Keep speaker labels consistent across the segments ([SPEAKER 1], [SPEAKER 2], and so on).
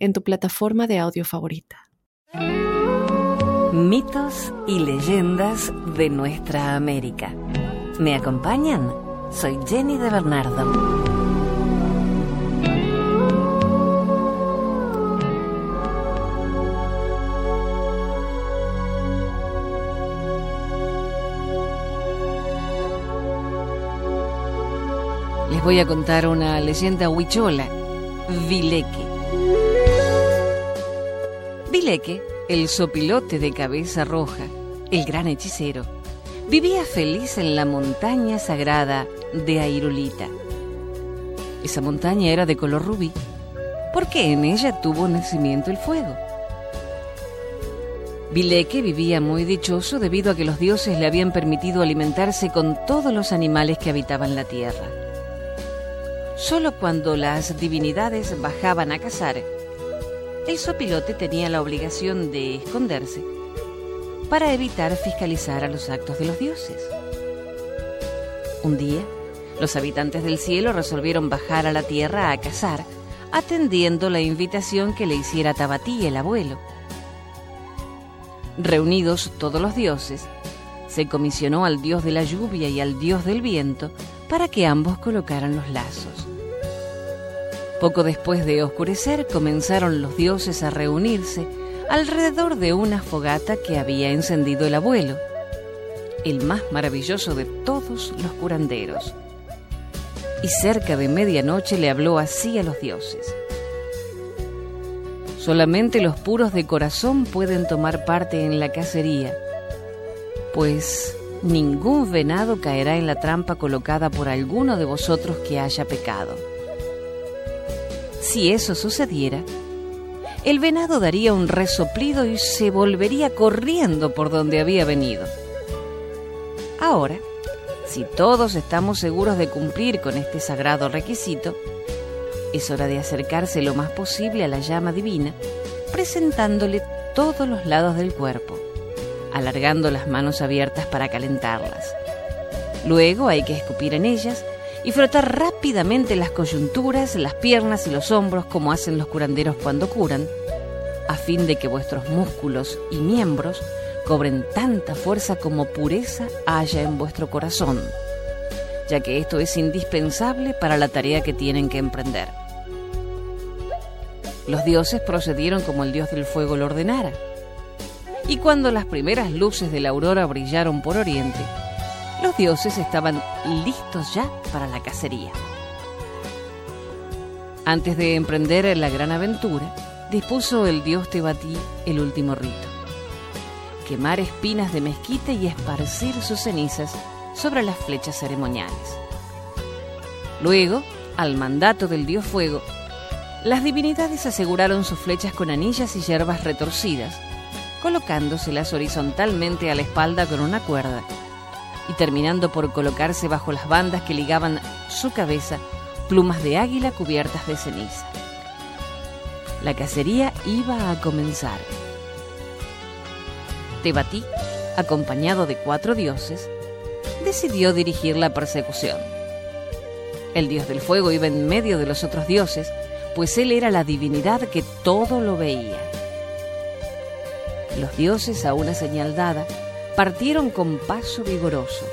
[SPEAKER 1] en tu plataforma de audio favorita.
[SPEAKER 2] Mitos y leyendas de nuestra América. ¿Me acompañan? Soy Jenny de Bernardo. Les voy a contar una leyenda huichola, Vileque. Vileque, el sopilote de cabeza roja, el gran hechicero, vivía feliz en la montaña sagrada de Airulita. Esa montaña era de color rubí, porque en ella tuvo nacimiento el fuego. Vileque vivía muy dichoso debido a que los dioses le habían permitido alimentarse con todos los animales que habitaban la tierra. Solo cuando las divinidades bajaban a cazar, el sopilote tenía la obligación de esconderse para evitar fiscalizar a los actos de los dioses. Un día, los habitantes del cielo resolvieron bajar a la tierra a cazar, atendiendo la invitación que le hiciera Tabatí, el abuelo. Reunidos todos los dioses, se comisionó al dios de la lluvia y al dios del viento para que ambos colocaran los lazos. Poco después de oscurecer comenzaron los dioses a reunirse alrededor de una fogata que había encendido el abuelo, el más maravilloso de todos los curanderos. Y cerca de medianoche le habló así a los dioses. Solamente los puros de corazón pueden tomar parte en la cacería, pues ningún venado caerá en la trampa colocada por alguno de vosotros que haya pecado. Si eso sucediera, el venado daría un resoplido y se volvería corriendo por donde había venido. Ahora, si todos estamos seguros de cumplir con este sagrado requisito, es hora de acercarse lo más posible a la llama divina, presentándole todos los lados del cuerpo, alargando las manos abiertas para calentarlas. Luego hay que escupir en ellas y frotar rápidamente las coyunturas, las piernas y los hombros como hacen los curanderos cuando curan, a fin de que vuestros músculos y miembros cobren tanta fuerza como pureza haya en vuestro corazón, ya que esto es indispensable para la tarea que tienen que emprender. Los dioses procedieron como el dios del fuego lo ordenara, y cuando las primeras luces de la aurora brillaron por oriente, los dioses estaban listos ya para la cacería. Antes de emprender la gran aventura, dispuso el dios Tebatí el último rito. Quemar espinas de mezquite y esparcir sus cenizas sobre las flechas ceremoniales. Luego, al mandato del dios fuego, las divinidades aseguraron sus flechas con anillas y hierbas retorcidas, colocándoselas horizontalmente a la espalda con una cuerda y terminando por colocarse bajo las bandas que ligaban su cabeza plumas de águila cubiertas de ceniza. La cacería iba a comenzar. Tebatí, acompañado de cuatro dioses, decidió dirigir la persecución. El dios del fuego iba en medio de los otros dioses, pues él era la divinidad que todo lo veía. Los dioses, a una señal dada, partieron con paso vigoroso.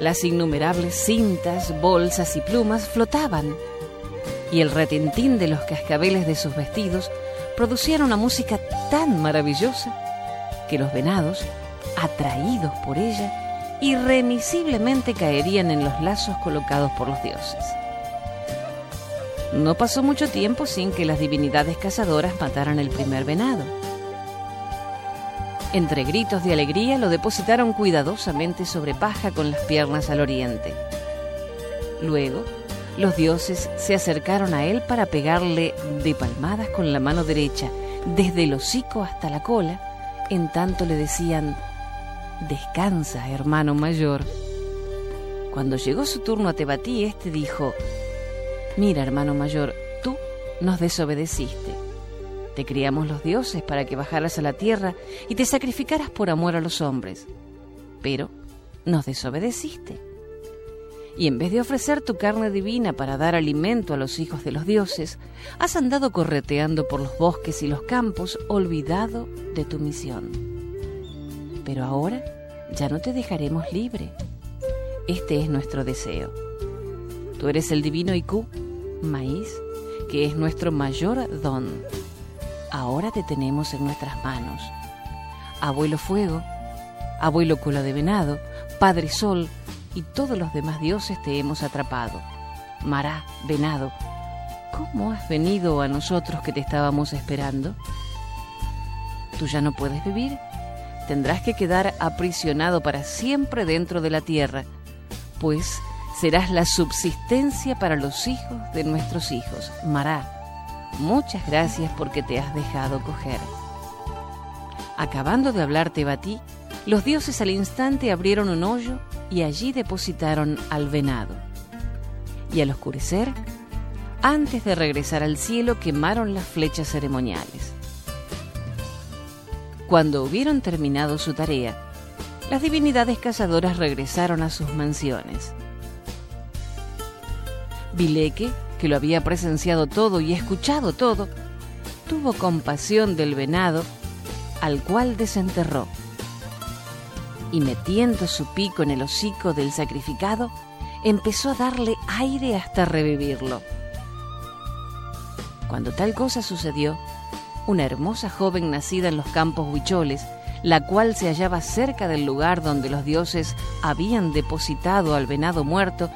[SPEAKER 2] Las innumerables cintas, bolsas y plumas flotaban, y el retintín de los cascabeles de sus vestidos producían una música tan maravillosa que los venados, atraídos por ella, irremisiblemente caerían en los lazos colocados por los dioses. No pasó mucho tiempo sin que las divinidades cazadoras mataran el primer venado entre gritos de alegría lo depositaron cuidadosamente sobre paja con las piernas al oriente. Luego, los dioses se acercaron a él para pegarle de palmadas con la mano derecha, desde el hocico hasta la cola, en tanto le decían, Descansa, hermano mayor. Cuando llegó su turno a Tebatí, éste dijo, Mira, hermano mayor, tú nos desobedeciste. Te criamos los dioses para que bajaras a la tierra y te sacrificaras por amor a los hombres. Pero nos desobedeciste. Y en vez de ofrecer tu carne divina para dar alimento a los hijos de los dioses, has andado correteando por los bosques y los campos, olvidado de tu misión. Pero ahora ya no te dejaremos libre. Este es nuestro deseo. Tú eres el divino Iku, maíz, que es nuestro mayor don. Ahora te tenemos en nuestras manos. Abuelo Fuego, Abuelo Cola de Venado, Padre Sol y todos los demás dioses te hemos atrapado. Mará, Venado, ¿cómo has venido a nosotros que te estábamos esperando? ¿Tú ya no puedes vivir? Tendrás que quedar aprisionado para siempre dentro de la tierra, pues serás la subsistencia para los hijos de nuestros hijos. Mará, muchas gracias porque te has dejado coger. Acabando de hablarte Batí, los dioses al instante abrieron un hoyo y allí depositaron al venado. Y al oscurecer, antes de regresar al cielo, quemaron las flechas ceremoniales. Cuando hubieron terminado su tarea, las divinidades cazadoras regresaron a sus mansiones. Vileque, que lo había presenciado todo y escuchado todo, tuvo compasión del venado, al cual desenterró. Y metiendo su pico en el hocico del sacrificado, empezó a darle aire hasta revivirlo. Cuando tal cosa sucedió, una hermosa joven nacida en los campos huicholes, la cual se hallaba cerca del lugar donde los dioses habían depositado al venado muerto,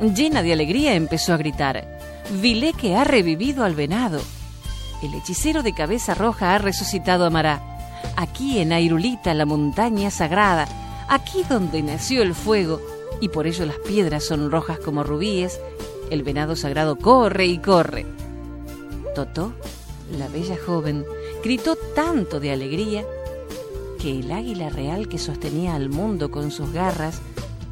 [SPEAKER 2] llena de alegría empezó a gritar, Vilé que ha revivido al venado. El hechicero de cabeza roja ha resucitado a Mará. Aquí en Airulita, la montaña sagrada, aquí donde nació el fuego, y por ello las piedras son rojas como rubíes, el venado sagrado corre y corre. Totó, la bella joven, gritó tanto de alegría que el águila real que sostenía al mundo con sus garras,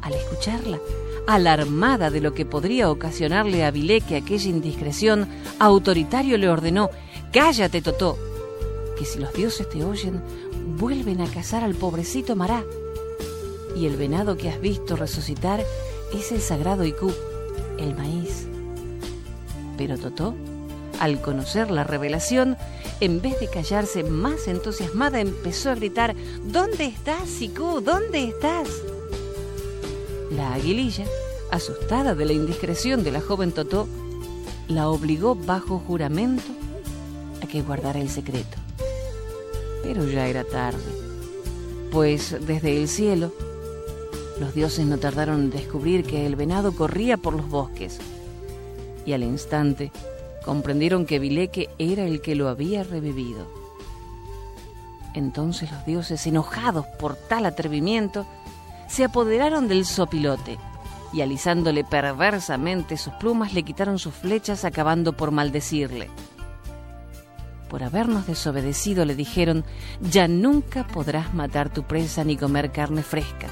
[SPEAKER 2] al escucharla, alarmada de lo que podría ocasionarle a Vileque aquella indiscreción, autoritario le ordenó, Cállate, Totó, que si los dioses te oyen, vuelven a cazar al pobrecito Mará. Y el venado que has visto resucitar es el sagrado Iku, el maíz. Pero Totó, al conocer la revelación, en vez de callarse más entusiasmada, empezó a gritar, ¿Dónde estás, Iku? ¿Dónde estás? La aguililla, asustada de la indiscreción de la joven Totó, la obligó bajo juramento a que guardara el secreto. Pero ya era tarde, pues desde el cielo los dioses no tardaron en descubrir que el venado corría por los bosques y al instante comprendieron que Vileque era el que lo había revivido. Entonces los dioses, enojados por tal atrevimiento, se apoderaron del sopilote y alisándole perversamente sus plumas le quitaron sus flechas acabando por maldecirle. Por habernos desobedecido le dijeron, ya nunca podrás matar tu presa ni comer carne fresca,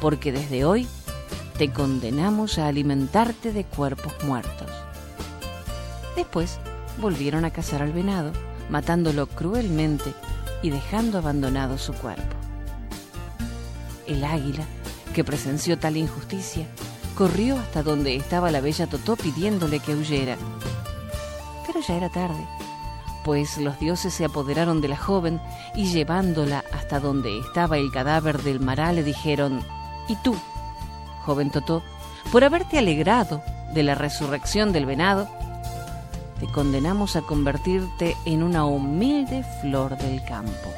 [SPEAKER 2] porque desde hoy te condenamos a alimentarte de cuerpos muertos. Después volvieron a cazar al venado, matándolo cruelmente y dejando abandonado su cuerpo. El águila, que presenció tal injusticia, corrió hasta donde estaba la bella Totó pidiéndole que huyera. Pero ya era tarde, pues los dioses se apoderaron de la joven y llevándola hasta donde estaba el cadáver del mará le dijeron, ¿Y tú, joven Totó, por haberte alegrado de la resurrección del venado, te condenamos a convertirte en una humilde flor del campo?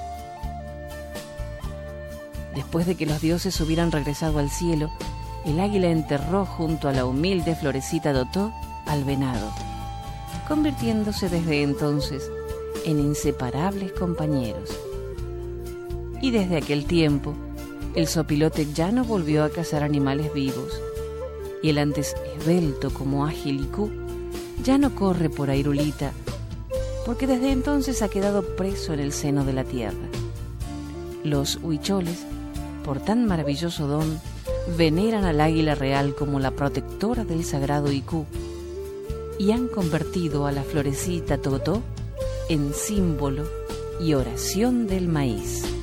[SPEAKER 2] Después de que los dioses hubieran regresado al cielo, el águila enterró junto a la humilde florecita Dotó al venado, convirtiéndose desde entonces en inseparables compañeros. Y desde aquel tiempo, el sopilote ya no volvió a cazar animales vivos, y el antes esbelto como ágil Iku ya no corre por Airulita, porque desde entonces ha quedado preso en el seno de la tierra. Los huicholes, por tan maravilloso don, veneran al águila real como la protectora del sagrado Iku y han convertido a la florecita Totó en símbolo y oración del maíz.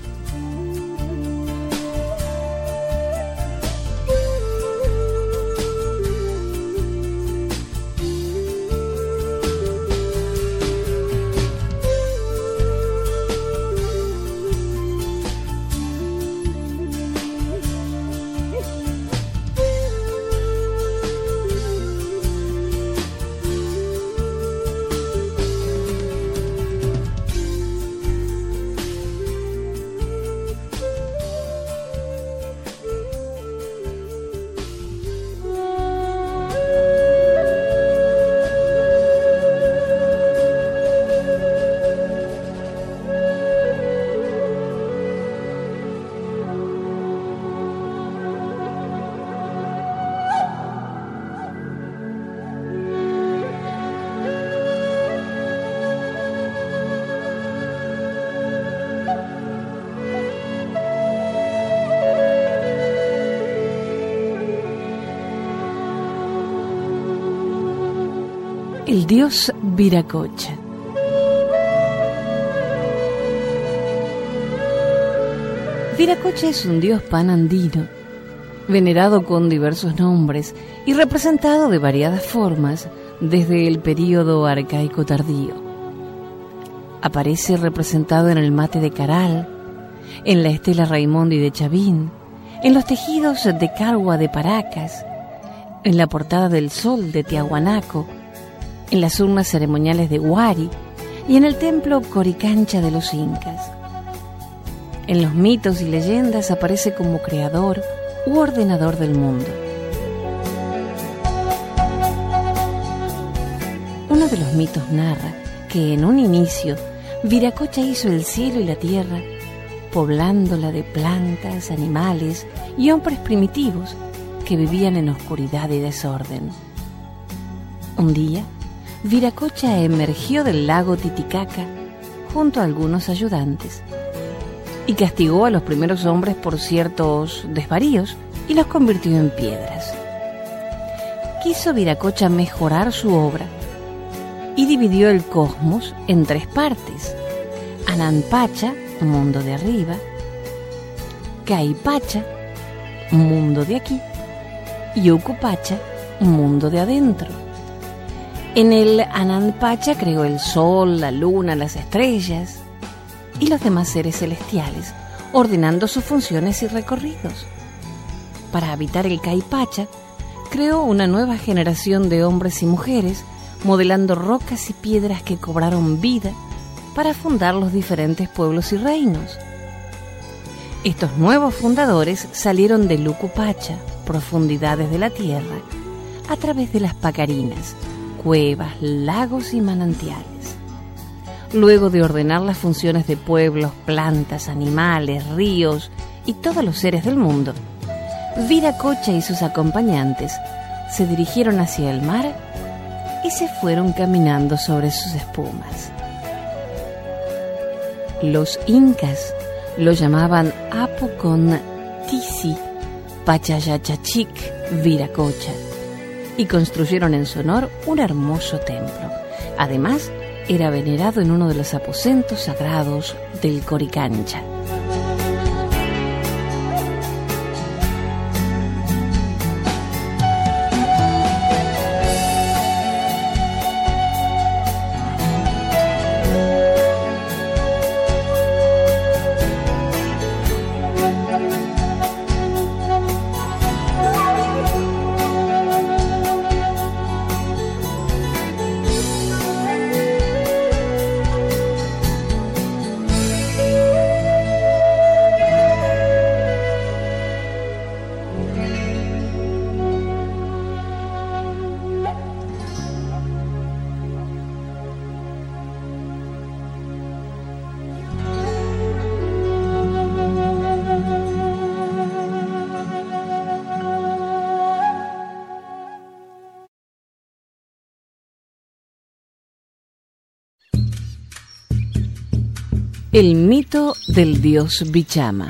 [SPEAKER 2] El dios Viracocha. Viracocha es un dios panandino, venerado con diversos nombres y representado de variadas formas desde el período arcaico tardío. Aparece representado en el mate de Caral, en la estela Raimondi de Chavín, en los tejidos de Cargua de Paracas, en la portada del Sol de Tiahuanaco, en las urnas ceremoniales de Huari y en el templo Coricancha de los Incas. En los mitos y leyendas aparece como creador u ordenador del mundo. Uno de los mitos narra que en un inicio Viracocha hizo el cielo y la tierra, poblándola de plantas, animales y hombres primitivos que vivían en oscuridad y desorden. Un día, Viracocha emergió del lago Titicaca junto a algunos ayudantes y castigó a los primeros hombres por ciertos desvaríos y los convirtió en piedras. Quiso Viracocha mejorar su obra y dividió el cosmos en tres partes: Ananpacha, mundo de arriba, Caipacha, mundo de aquí, y Ucupacha, mundo de adentro. En el Ananpacha creó el sol, la luna, las estrellas y los demás seres celestiales, ordenando sus funciones y recorridos. Para habitar el Caipacha, creó una nueva generación de hombres y mujeres, modelando rocas y piedras que cobraron vida para fundar los diferentes pueblos y reinos. Estos nuevos fundadores salieron de Lucupacha, profundidades de la tierra, a través de las Pacarinas, cuevas, lagos y manantiales. Luego de ordenar las funciones de pueblos, plantas, animales, ríos y todos los seres del mundo, Viracocha y sus acompañantes se dirigieron hacia el mar y se fueron caminando sobre sus espumas. Los incas lo llamaban Apo con Tisi, Pachayachachic, Viracocha y construyeron en su honor un hermoso templo. Además, era venerado en uno de los aposentos sagrados del Coricancha. El mito del dios Bichama.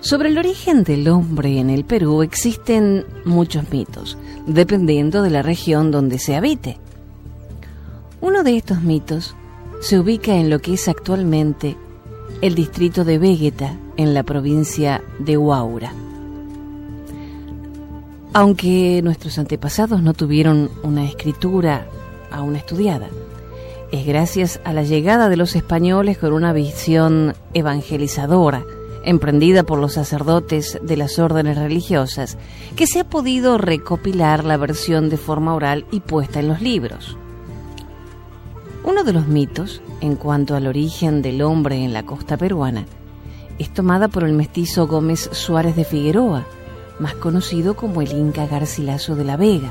[SPEAKER 2] Sobre el origen del hombre en el Perú existen muchos mitos, dependiendo de la región donde se habite. Uno de estos mitos se ubica en lo que es actualmente el distrito de Vegeta, en la provincia de Huaura. Aunque nuestros antepasados no tuvieron una escritura aún estudiada, es gracias a la llegada de los españoles con una visión evangelizadora, emprendida por los sacerdotes de las órdenes religiosas, que se ha podido recopilar la versión de forma oral y puesta en los libros. Uno de los mitos, en cuanto al origen del hombre en la costa peruana, es tomada por el mestizo Gómez Suárez de Figueroa, más conocido como el Inca Garcilaso de la Vega,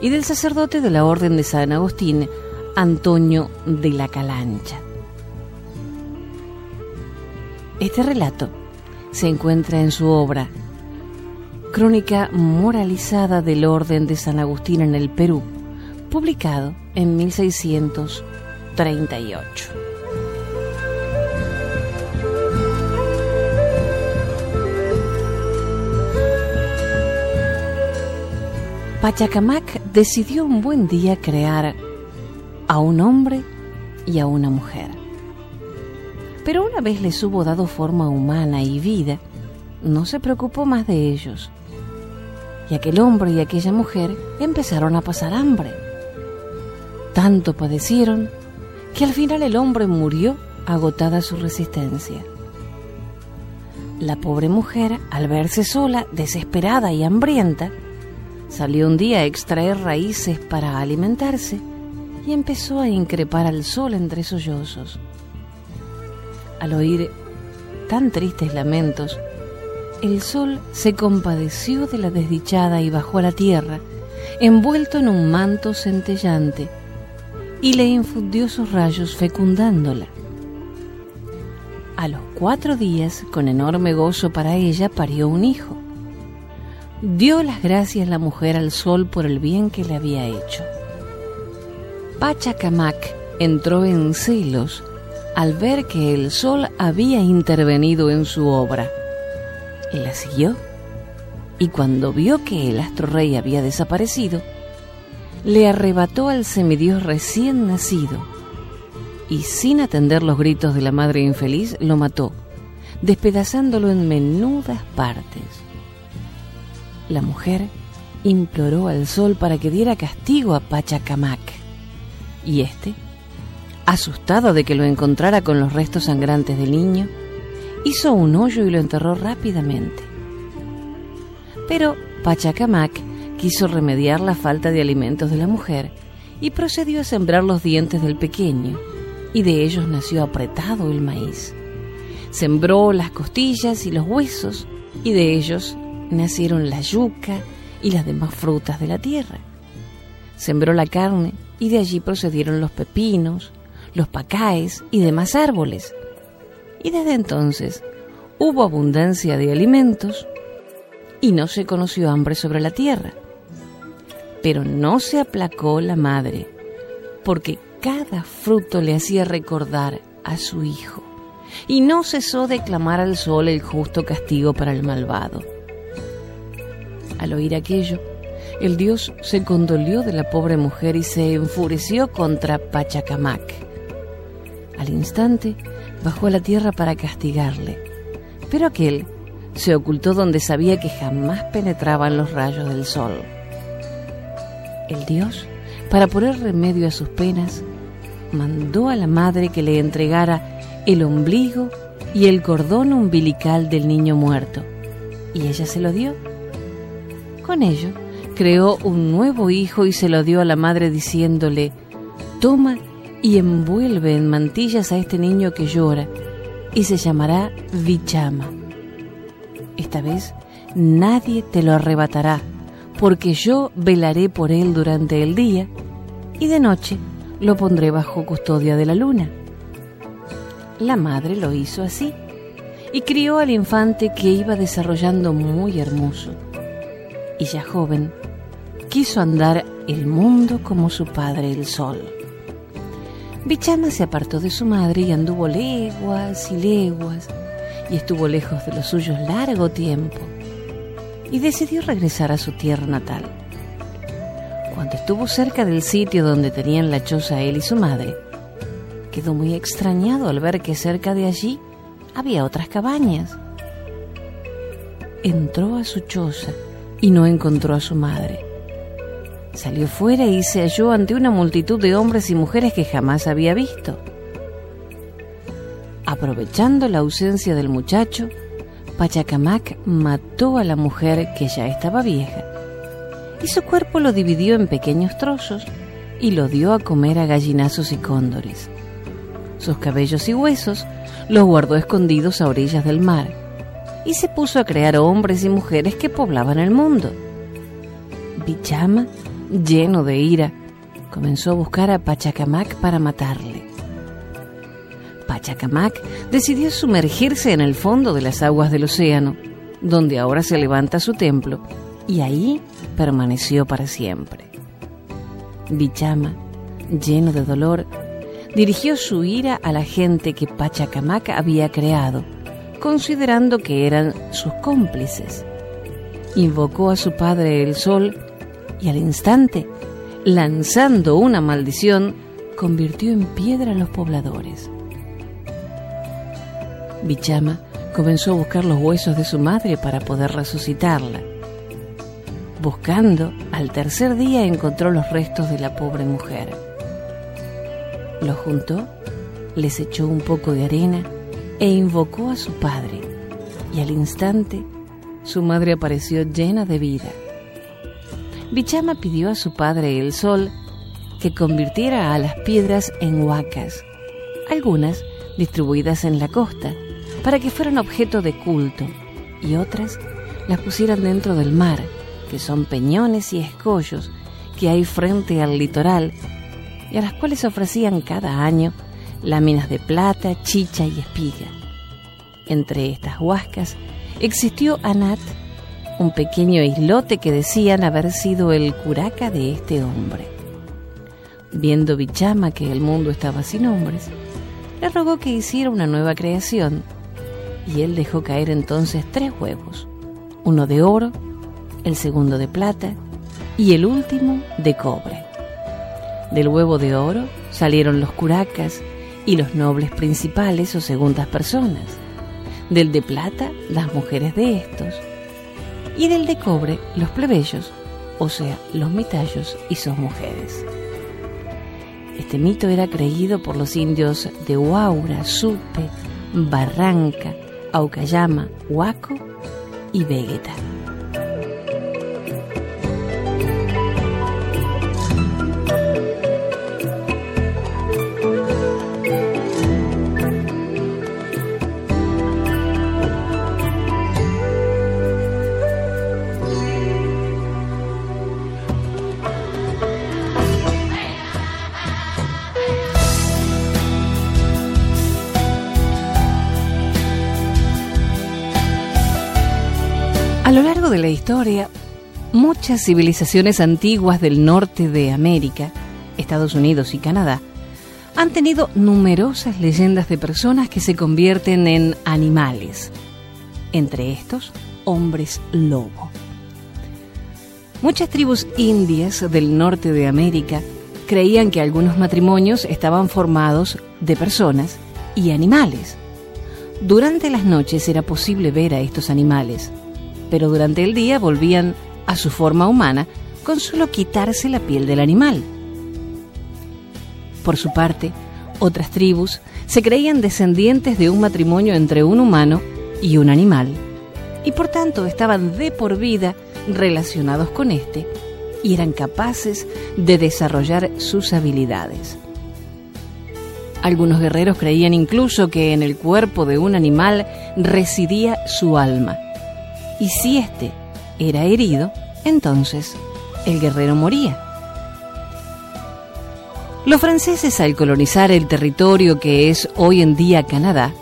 [SPEAKER 2] y del sacerdote de la Orden de San Agustín, Antonio de la Calancha. Este relato se encuentra en su obra Crónica Moralizada del Orden de San Agustín en el Perú, publicado en 1638. Pachacamac decidió un buen día crear a un hombre y a una mujer. Pero una vez les hubo dado forma humana y vida, no se preocupó más de ellos. Y aquel hombre y aquella mujer empezaron a pasar hambre. Tanto padecieron que al final el hombre murió agotada su resistencia. La pobre mujer, al verse sola, desesperada y hambrienta, salió un día a extraer raíces para alimentarse y empezó a increpar al sol entre sollozos. Al oír tan tristes lamentos, el sol se compadeció de la desdichada y bajó a la tierra, envuelto en un manto centellante, y le infundió sus rayos fecundándola. A los cuatro días, con enorme gozo para ella, parió un hijo. Dio las gracias la mujer al sol por el bien que le había hecho. Pachacamac entró en celos al ver que el sol había intervenido en su obra. La siguió y cuando vio que el astro rey había desaparecido, le arrebató al semidios recién nacido y sin atender los gritos de la madre infeliz lo mató, despedazándolo en menudas partes. La mujer imploró al sol para que diera castigo a Pachacamac y éste, asustado de que lo encontrara con los restos sangrantes del niño, hizo un hoyo y lo enterró rápidamente. Pero Pachacamac quiso remediar la falta de alimentos de la mujer y procedió a sembrar los dientes del pequeño, y de ellos nació apretado el maíz. Sembró las costillas y los huesos, y de ellos nacieron la yuca y las demás frutas de la tierra. Sembró la carne y de allí procedieron los pepinos, los pacaes y demás árboles. Y desde entonces hubo abundancia de alimentos y no se conoció hambre sobre la tierra. Pero no se aplacó la madre, porque cada fruto le hacía recordar a su hijo, y no cesó de clamar al sol el justo castigo para el malvado. Al oír aquello, el dios se condolió de la pobre mujer y se enfureció contra Pachacamac. Al instante bajó a la tierra para castigarle, pero aquel se ocultó donde sabía que jamás penetraban los rayos del sol. El dios, para poner remedio a sus penas, mandó a la madre que le entregara el ombligo y el cordón umbilical del niño muerto, y ella se lo dio. Con ello, creó un nuevo hijo y se lo dio a la madre diciéndole, toma y envuelve en mantillas a este niño que llora y se llamará Vichama. Esta vez nadie te lo arrebatará, porque yo velaré por él durante el día y de noche lo pondré bajo custodia de la luna. La madre lo hizo así y crió al infante que iba desarrollando muy hermoso. Y ya joven, quiso andar el mundo como su padre el sol. Bichama se apartó de su madre y anduvo leguas y leguas y estuvo lejos de los suyos largo tiempo y decidió regresar a su tierra natal. Cuando estuvo cerca del sitio donde tenían la choza él y su madre, quedó muy extrañado al ver que cerca de allí había otras cabañas. Entró a su choza y no encontró a su madre. Salió fuera y se halló ante una multitud de hombres y mujeres que jamás había visto. Aprovechando la ausencia del muchacho, Pachacamac mató a la mujer que ya estaba vieja y su cuerpo lo dividió en pequeños trozos y lo dio a comer a gallinazos y cóndores. Sus cabellos y huesos los guardó escondidos a orillas del mar y se puso a crear hombres y mujeres que poblaban el mundo. Bichama lleno de ira, comenzó a buscar a Pachacamac para matarle. Pachacamac decidió sumergirse en el fondo de las aguas del océano, donde ahora se levanta su templo, y ahí permaneció para siempre. Bichama, lleno de dolor, dirigió su ira a la gente que Pachacamac había creado, considerando que eran sus cómplices. Invocó a su padre el sol y al instante, lanzando una maldición, convirtió en piedra a los pobladores. Bichama comenzó a buscar los huesos de su madre para poder resucitarla. Buscando, al tercer día encontró los restos de la pobre mujer. Los juntó, les echó un poco de arena e invocó a su padre, y al instante su madre apareció llena de vida. Bichama pidió a su padre el sol que convirtiera a las piedras en huacas, algunas distribuidas en la costa, para que fueran objeto de culto, y otras las pusieran dentro del mar, que son peñones y escollos que hay frente al litoral, y a las cuales ofrecían cada año láminas de plata, chicha y espiga. Entre estas huascas existió Anat, un pequeño islote que decían haber sido el curaca de este hombre. Viendo Bichama que el mundo estaba sin hombres, le rogó que hiciera una nueva creación, y él dejó caer entonces tres huevos, uno de oro, el segundo de plata y el último de cobre. Del huevo de oro salieron los curacas y los nobles principales o segundas personas. Del de plata, las mujeres de estos y del de cobre los plebeyos, o sea, los mitallos y sus mujeres. Este mito era creído por los indios de Huaura, Supe, Barranca, Aucayama, Huaco y Vegeta. La historia, muchas civilizaciones antiguas del norte de América, Estados Unidos y Canadá, han tenido numerosas leyendas de personas que se convierten en animales, entre estos hombres lobo. Muchas tribus indias del norte de América creían que algunos matrimonios estaban formados de personas y animales. Durante las noches era posible ver a estos animales, pero durante el día volvían a su forma humana con solo quitarse la piel del animal. Por su parte, otras tribus se creían descendientes de un matrimonio entre un humano y un animal, y por tanto estaban de por vida relacionados con éste y eran capaces de desarrollar sus habilidades. Algunos guerreros creían incluso que en el cuerpo de un animal residía su alma, y si éste era herido, entonces el guerrero moría. Los franceses al colonizar el territorio que es hoy en día Canadá,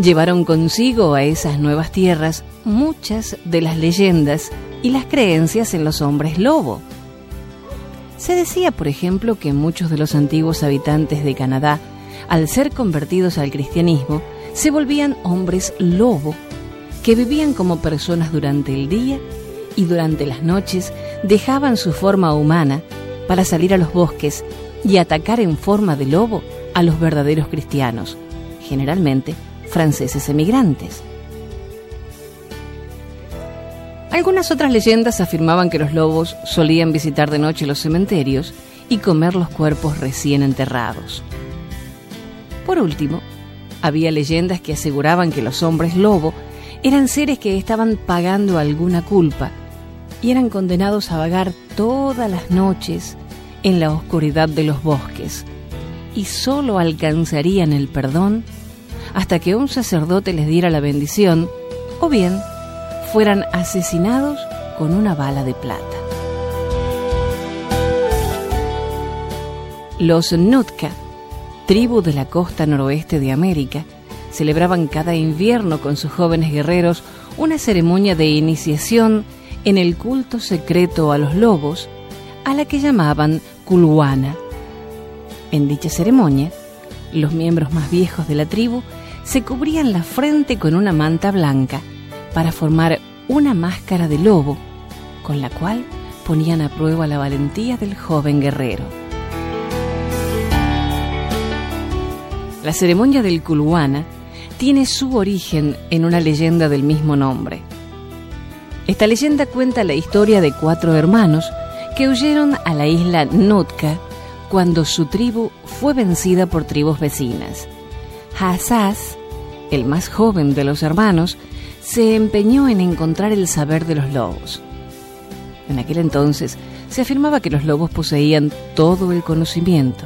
[SPEAKER 2] llevaron consigo a esas nuevas tierras muchas de las leyendas y las creencias en los hombres lobo. Se decía, por ejemplo, que muchos de los antiguos habitantes de Canadá, al ser convertidos al cristianismo, se volvían hombres lobo, que vivían como personas durante el día y durante las noches dejaban su forma humana para salir a los bosques y atacar en forma de lobo a los verdaderos cristianos, generalmente franceses emigrantes. Algunas otras leyendas afirmaban que los lobos solían visitar de noche los cementerios y comer los cuerpos recién enterrados. Por último, había leyendas que aseguraban que los hombres lobo eran seres que estaban pagando alguna culpa y eran condenados a vagar todas las noches en la oscuridad de los bosques y solo alcanzarían el perdón hasta que un sacerdote les diera la bendición o bien fueran asesinados con una bala de plata. Los Nutka, tribu de la costa noroeste de América, celebraban cada invierno con sus jóvenes guerreros una ceremonia de iniciación en el culto secreto a los lobos, a la que llamaban Kulwana. En dicha ceremonia, los miembros más viejos de la tribu se cubrían la frente con una manta blanca para formar una máscara de lobo, con la cual ponían a prueba la valentía del joven guerrero. La ceremonia del Kulwana tiene su origen en una leyenda del mismo nombre. Esta leyenda cuenta la historia de cuatro hermanos que huyeron a la isla Nootka cuando su tribu fue vencida por tribus vecinas. Hassas, el más joven de los hermanos, se empeñó en encontrar el saber de los lobos. En aquel entonces se afirmaba que los lobos poseían todo el conocimiento.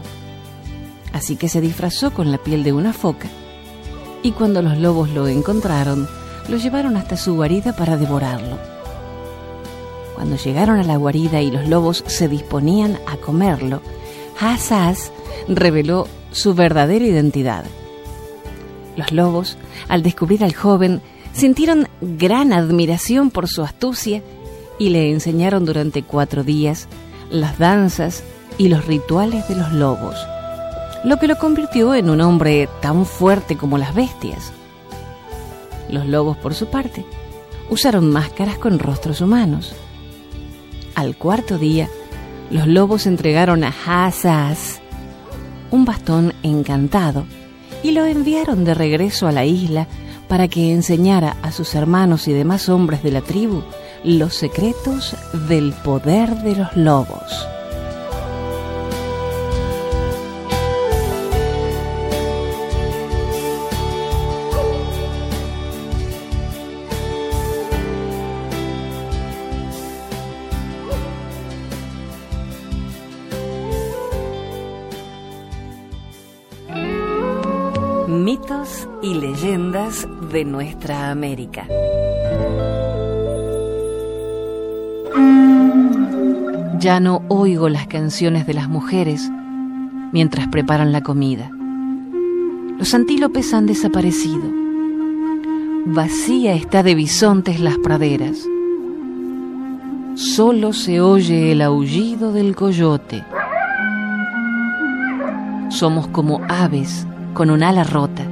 [SPEAKER 2] Así que se disfrazó con la piel de una foca y cuando los lobos lo encontraron, lo llevaron hasta su guarida para devorarlo. Cuando llegaron a la guarida y los lobos se disponían a comerlo, Hassas reveló su verdadera identidad. Los lobos, al descubrir al joven, sintieron gran admiración por su astucia y le enseñaron durante cuatro días las danzas y los rituales de los lobos lo que lo convirtió en un hombre tan fuerte como las bestias. Los lobos, por su parte, usaron máscaras con rostros humanos. Al cuarto día, los lobos entregaron a Hassas un bastón encantado y lo enviaron de regreso a la isla para que enseñara a sus hermanos y demás hombres de la tribu los secretos del poder de los lobos. Mitos y leyendas de nuestra América. Ya no oigo las canciones de las mujeres mientras preparan la comida. Los antílopes han desaparecido. Vacía está de bisontes las praderas. Solo se oye el aullido del coyote. Somos como aves con un ala rota.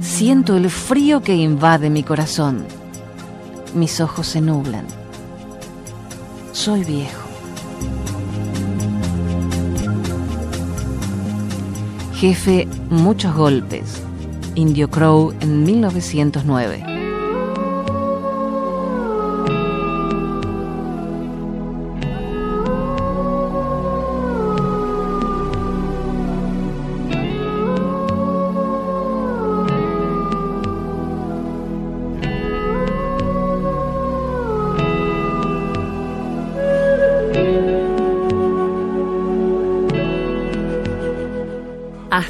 [SPEAKER 2] Siento el frío que invade mi corazón. Mis ojos se nublan. Soy viejo. Jefe, muchos golpes. Indio Crow en 1909.